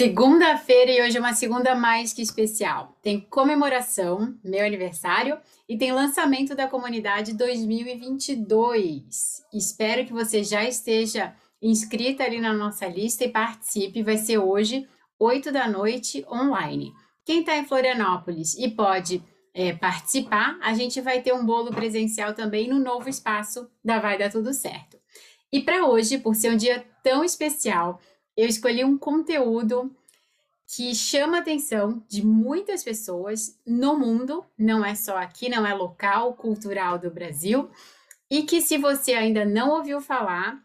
Segunda-feira e hoje é uma segunda mais que especial. Tem comemoração, meu aniversário, e tem lançamento da comunidade 2022. Espero que você já esteja inscrita ali na nossa lista e participe. Vai ser hoje, 8 da noite, online. Quem está em Florianópolis e pode é, participar, a gente vai ter um bolo presencial também no novo espaço da Vai Dar Tudo Certo. E para hoje, por ser um dia tão especial, eu escolhi um conteúdo que chama a atenção de muitas pessoas no mundo, não é só aqui, não é local, cultural do Brasil, e que se você ainda não ouviu falar,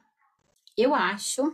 eu acho,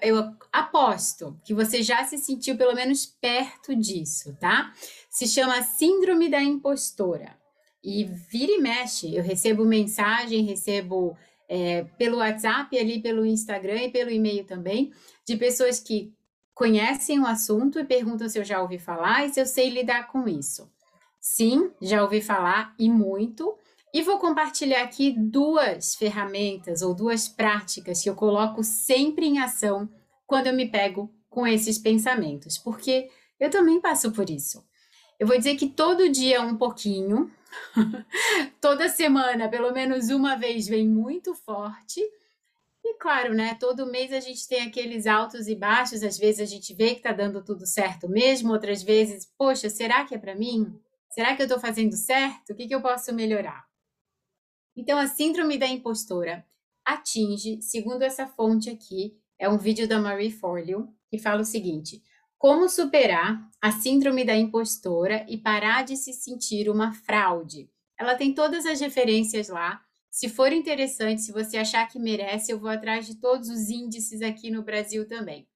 eu aposto que você já se sentiu pelo menos perto disso, tá? Se chama Síndrome da Impostora. E vira e mexe, eu recebo mensagem, recebo é, pelo WhatsApp, ali pelo Instagram e pelo e-mail também, de pessoas que conhecem o assunto e perguntam se eu já ouvi falar e se eu sei lidar com isso. Sim, já ouvi falar e muito. E vou compartilhar aqui duas ferramentas ou duas práticas que eu coloco sempre em ação quando eu me pego com esses pensamentos, porque eu também passo por isso. Eu vou dizer que todo dia um pouquinho, toda semana, pelo menos uma vez, vem muito forte e claro, né? Todo mês a gente tem aqueles altos e baixos, às vezes a gente vê que está dando tudo certo mesmo, outras vezes, poxa, será que é para mim? Será que eu estou fazendo certo? O que, que eu posso melhorar? Então, a síndrome da impostora atinge, segundo essa fonte aqui, é um vídeo da Marie Forleo, que fala o seguinte: como superar a síndrome da impostora e parar de se sentir uma fraude. Ela tem todas as referências lá se for interessante, se você achar que merece, eu vou atrás de todos os índices aqui no Brasil também.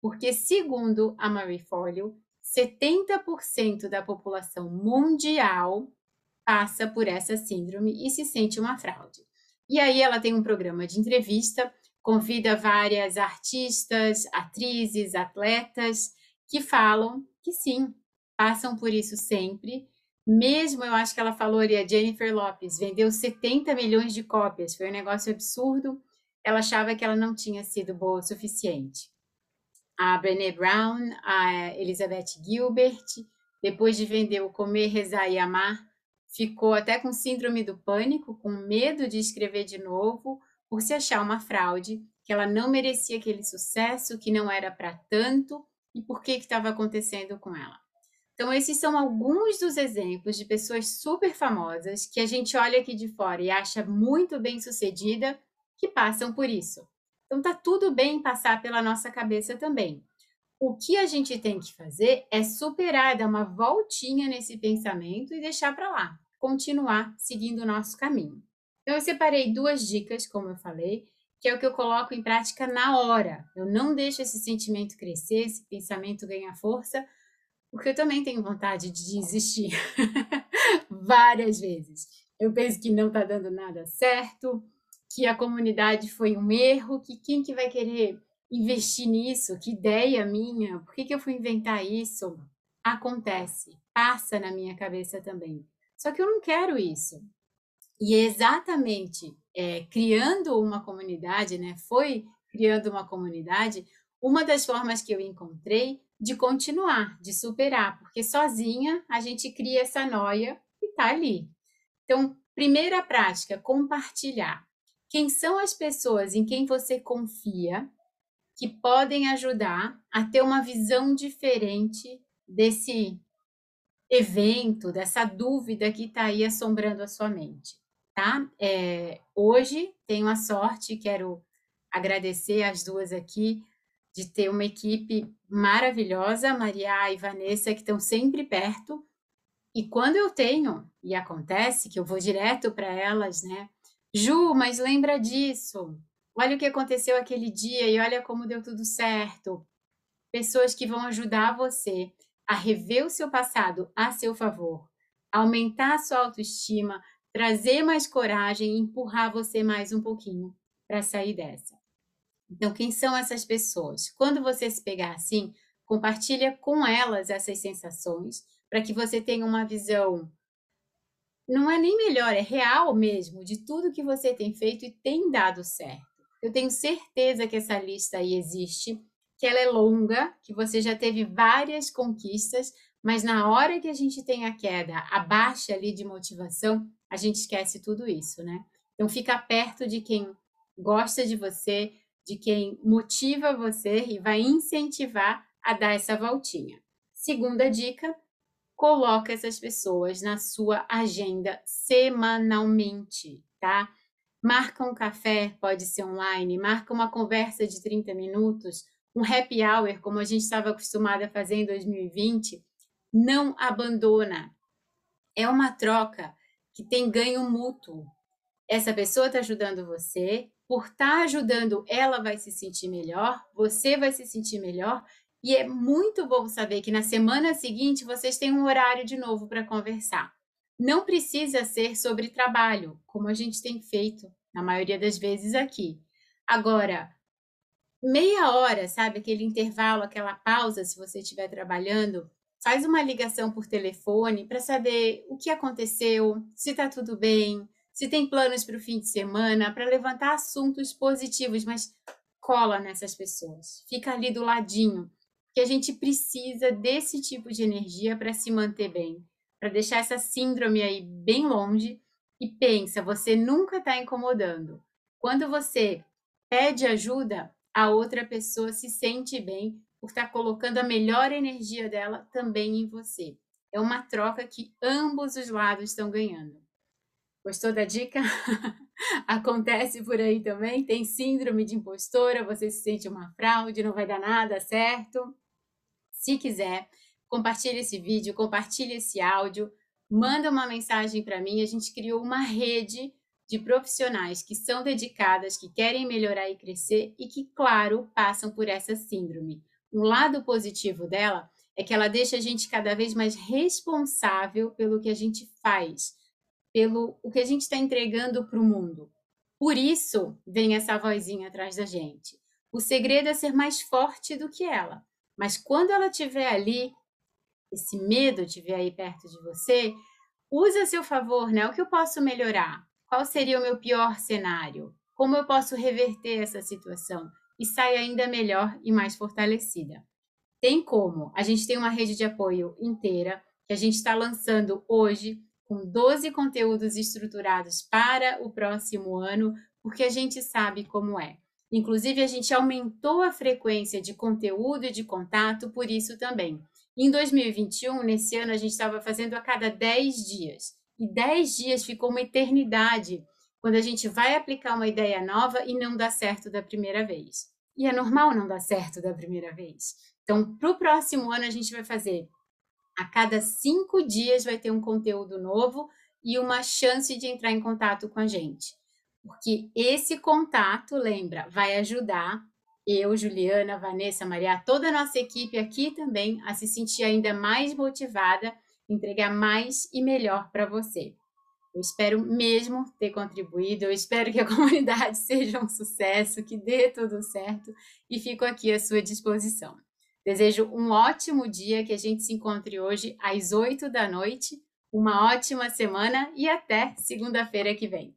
Porque, segundo a Marie Forleo, 70% da população mundial passa por essa síndrome e se sente uma fraude. E aí ela tem um programa de entrevista, convida várias artistas, atrizes, atletas que falam que sim, passam por isso sempre mesmo, eu acho que ela falou ali, a Jennifer Lopes, vendeu 70 milhões de cópias, foi um negócio absurdo. Ela achava que ela não tinha sido boa o suficiente. A Brené Brown, a Elizabeth Gilbert, depois de vender o Comer, Rezar e Amar, ficou até com síndrome do pânico, com medo de escrever de novo, por se achar uma fraude, que ela não merecia aquele sucesso, que não era para tanto, e por que estava acontecendo com ela. Então, esses são alguns dos exemplos de pessoas super famosas que a gente olha aqui de fora e acha muito bem sucedida que passam por isso. Então, tá tudo bem passar pela nossa cabeça também. O que a gente tem que fazer é superar, dar uma voltinha nesse pensamento e deixar para lá, continuar seguindo o nosso caminho. Então, eu separei duas dicas, como eu falei, que é o que eu coloco em prática na hora. Eu não deixo esse sentimento crescer, esse pensamento ganhar força, porque eu também tenho vontade de desistir várias vezes. Eu penso que não está dando nada certo, que a comunidade foi um erro, que quem que vai querer investir nisso? Que ideia minha? Por que, que eu fui inventar isso? Acontece, passa na minha cabeça também. Só que eu não quero isso. E é exatamente é, criando uma comunidade, né? Foi criando uma comunidade, uma das formas que eu encontrei de continuar, de superar, porque sozinha a gente cria essa noia e tá ali. Então, primeira prática, compartilhar. Quem são as pessoas em quem você confia que podem ajudar a ter uma visão diferente desse evento, dessa dúvida que está aí assombrando a sua mente, tá? É, hoje tenho a sorte, quero agradecer as duas aqui, de ter uma equipe maravilhosa, Maria e Vanessa, que estão sempre perto. E quando eu tenho, e acontece que eu vou direto para elas, né? Ju, mas lembra disso. Olha o que aconteceu aquele dia e olha como deu tudo certo. Pessoas que vão ajudar você a rever o seu passado a seu favor, aumentar a sua autoestima, trazer mais coragem e empurrar você mais um pouquinho para sair dessa. Então, quem são essas pessoas? Quando você se pegar assim, compartilha com elas essas sensações, para que você tenha uma visão não é nem melhor, é real mesmo de tudo que você tem feito e tem dado certo. Eu tenho certeza que essa lista aí existe, que ela é longa, que você já teve várias conquistas, mas na hora que a gente tem a queda, a baixa ali de motivação, a gente esquece tudo isso, né? Então fica perto de quem gosta de você, de quem motiva você e vai incentivar a dar essa voltinha. Segunda dica, coloca essas pessoas na sua agenda semanalmente, tá? Marca um café, pode ser online, marca uma conversa de 30 minutos, um happy hour, como a gente estava acostumado a fazer em 2020, não abandona. É uma troca que tem ganho mútuo. Essa pessoa está ajudando você, por estar tá ajudando, ela vai se sentir melhor, você vai se sentir melhor, e é muito bom saber que na semana seguinte vocês têm um horário de novo para conversar. Não precisa ser sobre trabalho, como a gente tem feito na maioria das vezes aqui. Agora, meia hora, sabe? Aquele intervalo, aquela pausa, se você estiver trabalhando, faz uma ligação por telefone para saber o que aconteceu, se está tudo bem, se tem planos para o fim de semana, para levantar assuntos positivos, mas cola nessas pessoas, fica ali do ladinho, que a gente precisa desse tipo de energia para se manter bem para deixar essa síndrome aí bem longe e pensa, você nunca está incomodando. Quando você pede ajuda, a outra pessoa se sente bem por estar colocando a melhor energia dela também em você. É uma troca que ambos os lados estão ganhando. Gostou da dica? Acontece por aí também? Tem síndrome de impostora, você se sente uma fraude, não vai dar nada certo? Se quiser, compartilhe esse vídeo, compartilhe esse áudio, manda uma mensagem para mim. A gente criou uma rede de profissionais que são dedicadas, que querem melhorar e crescer e que, claro, passam por essa síndrome. Um lado positivo dela é que ela deixa a gente cada vez mais responsável pelo que a gente faz, pelo o que a gente está entregando para o mundo. Por isso vem essa vozinha atrás da gente. O segredo é ser mais forte do que ela. Mas quando ela estiver ali, esse medo de ver aí perto de você, use a seu favor, né? O que eu posso melhorar? Qual seria o meu pior cenário? Como eu posso reverter essa situação e sair ainda melhor e mais fortalecida? Tem como. A gente tem uma rede de apoio inteira que a gente está lançando hoje com 12 conteúdos estruturados para o próximo ano, porque a gente sabe como é. Inclusive, a gente aumentou a frequência de conteúdo e de contato por isso também. Em 2021, nesse ano, a gente estava fazendo a cada 10 dias. E 10 dias ficou uma eternidade quando a gente vai aplicar uma ideia nova e não dá certo da primeira vez. E é normal não dar certo da primeira vez. Então, para o próximo ano, a gente vai fazer a cada cinco dias vai ter um conteúdo novo e uma chance de entrar em contato com a gente. Porque esse contato, lembra, vai ajudar eu, Juliana, Vanessa, Maria, toda a nossa equipe aqui também a se sentir ainda mais motivada, entregar mais e melhor para você. Eu espero mesmo ter contribuído, eu espero que a comunidade seja um sucesso, que dê tudo certo e fico aqui à sua disposição. Desejo um ótimo dia, que a gente se encontre hoje às 8 da noite, uma ótima semana e até segunda-feira que vem.